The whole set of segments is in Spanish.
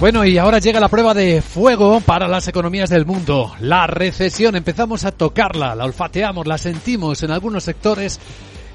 Bueno, y ahora llega la prueba de fuego para las economías del mundo. La recesión, empezamos a tocarla, la olfateamos, la sentimos en algunos sectores.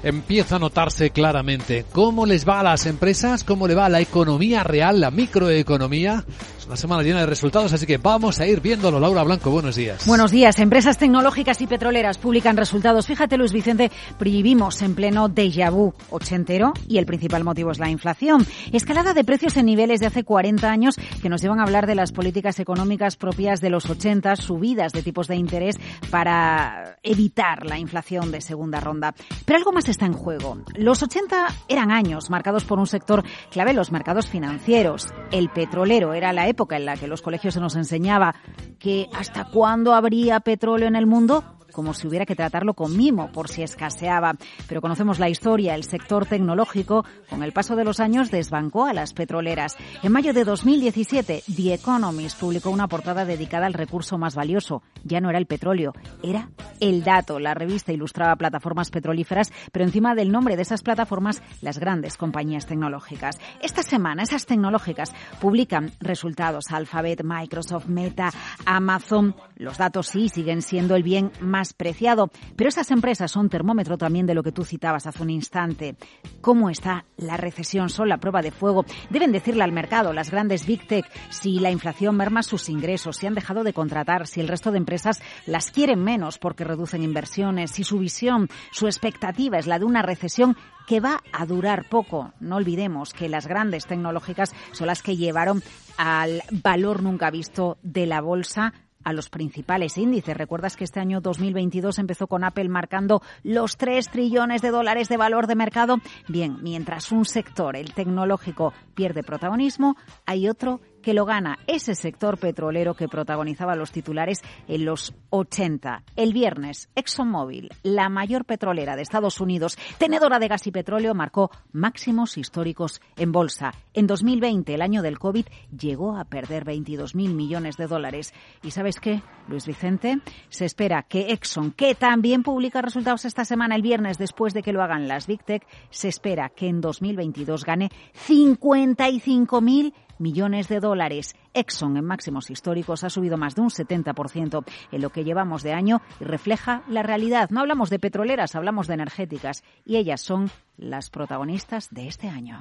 Empieza a notarse claramente cómo les va a las empresas, cómo le va a la economía real, la microeconomía, una semana llena de resultados, así que vamos a ir viéndolo. Laura Blanco, buenos días. Buenos días. Empresas tecnológicas y petroleras publican resultados. Fíjate, Luis Vicente, vivimos en pleno déjà vu ochentero y el principal motivo es la inflación. Escalada de precios en niveles de hace 40 años que nos llevan a hablar de las políticas económicas propias de los 80, subidas de tipos de interés para evitar la inflación de segunda ronda. Pero algo más está en juego. Los 80 eran años marcados por un sector clave, los mercados financieros. El petrolero era la época en la que los colegios se nos enseñaba que hasta cuándo habría petróleo en el mundo, como si hubiera que tratarlo con mimo por si escaseaba. Pero conocemos la historia, el sector tecnológico, con el paso de los años, desbancó a las petroleras. En mayo de 2017, The Economist publicó una portada dedicada al recurso más valioso. Ya no era el petróleo, era el dato. La revista ilustraba plataformas petrolíferas, pero encima del nombre de esas plataformas, las grandes compañías tecnológicas. Esta semana, esas tecnológicas publican resultados. Alphabet, Microsoft, Meta, Amazon. Los datos sí siguen siendo el bien más preciado. Pero esas empresas son termómetro también de lo que tú citabas hace un instante. ¿Cómo está la recesión? Son la prueba de fuego. Deben decirle al mercado, las grandes Big Tech, si la inflación merma sus ingresos, si han dejado de contratar, si el resto de empresas las quieren menos porque reducen inversiones, si su visión, su expectativa es la de una recesión que va a durar poco. No olvidemos que las grandes tecnológicas son las que llevaron al valor nunca visto de la bolsa a los principales índices. ¿Recuerdas que este año 2022 empezó con Apple marcando los 3 trillones de dólares de valor de mercado? Bien, mientras un sector, el tecnológico, pierde protagonismo, hay otro que lo gana ese sector petrolero que protagonizaba los titulares en los 80. El viernes, ExxonMobil, la mayor petrolera de Estados Unidos, tenedora de gas y petróleo, marcó máximos históricos en bolsa. En 2020, el año del COVID, llegó a perder 22.000 millones de dólares. ¿Y sabes qué, Luis Vicente? Se espera que Exxon, que también publica resultados esta semana, el viernes, después de que lo hagan las Big Tech, se espera que en 2022 gane 55.000 millones de dólares. Exxon en máximos históricos ha subido más de un 70% en lo que llevamos de año y refleja la realidad. No hablamos de petroleras, hablamos de energéticas y ellas son las protagonistas de este año.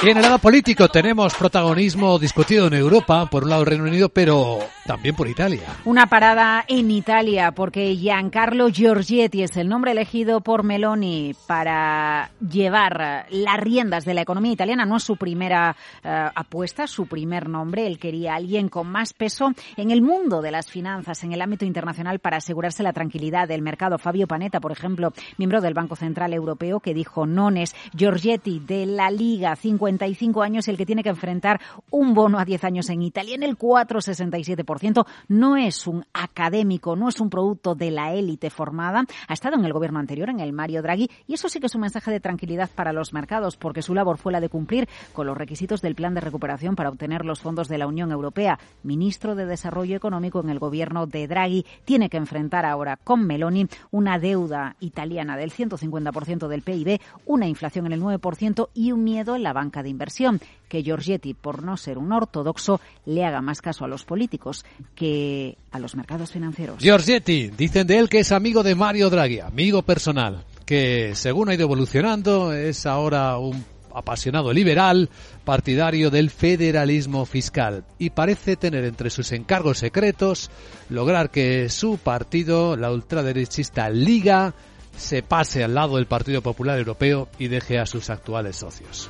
Y en el lado político tenemos protagonismo discutido en Europa, por un lado Reino Unido, pero también por Italia. Una parada en Italia, porque Giancarlo Giorgetti es el nombre elegido por Meloni para llevar las riendas de la economía italiana. No es su primera uh, apuesta, su primer nombre. Él quería alguien con más peso en el mundo de las finanzas, en el ámbito internacional, para asegurarse la tranquilidad del mercado. Fabio Panetta, por ejemplo, miembro del Banco Central Europeo, que dijo nones. Giorgetti de la Liga 50 55 años el que tiene que enfrentar un bono a 10 años en Italia en el 4,67%. No es un académico, no es un producto de la élite formada. Ha estado en el gobierno anterior, en el Mario Draghi, y eso sí que es un mensaje de tranquilidad para los mercados, porque su labor fue la de cumplir con los requisitos del plan de recuperación para obtener los fondos de la Unión Europea. Ministro de Desarrollo Económico en el gobierno de Draghi tiene que enfrentar ahora con Meloni una deuda italiana del 150% del PIB, una inflación en el 9% y un miedo en la banca de inversión, que Giorgetti, por no ser un ortodoxo, le haga más caso a los políticos que a los mercados financieros. Giorgetti, dicen de él que es amigo de Mario Draghi, amigo personal, que según ha ido evolucionando es ahora un apasionado liberal, partidario del federalismo fiscal y parece tener entre sus encargos secretos lograr que su partido, la ultraderechista Liga, se pase al lado del Partido Popular Europeo y deje a sus actuales socios.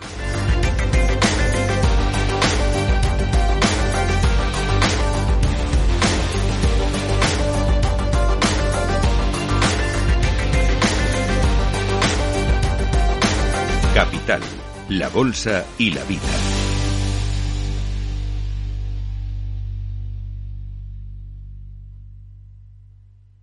La Bolsa y la Vida.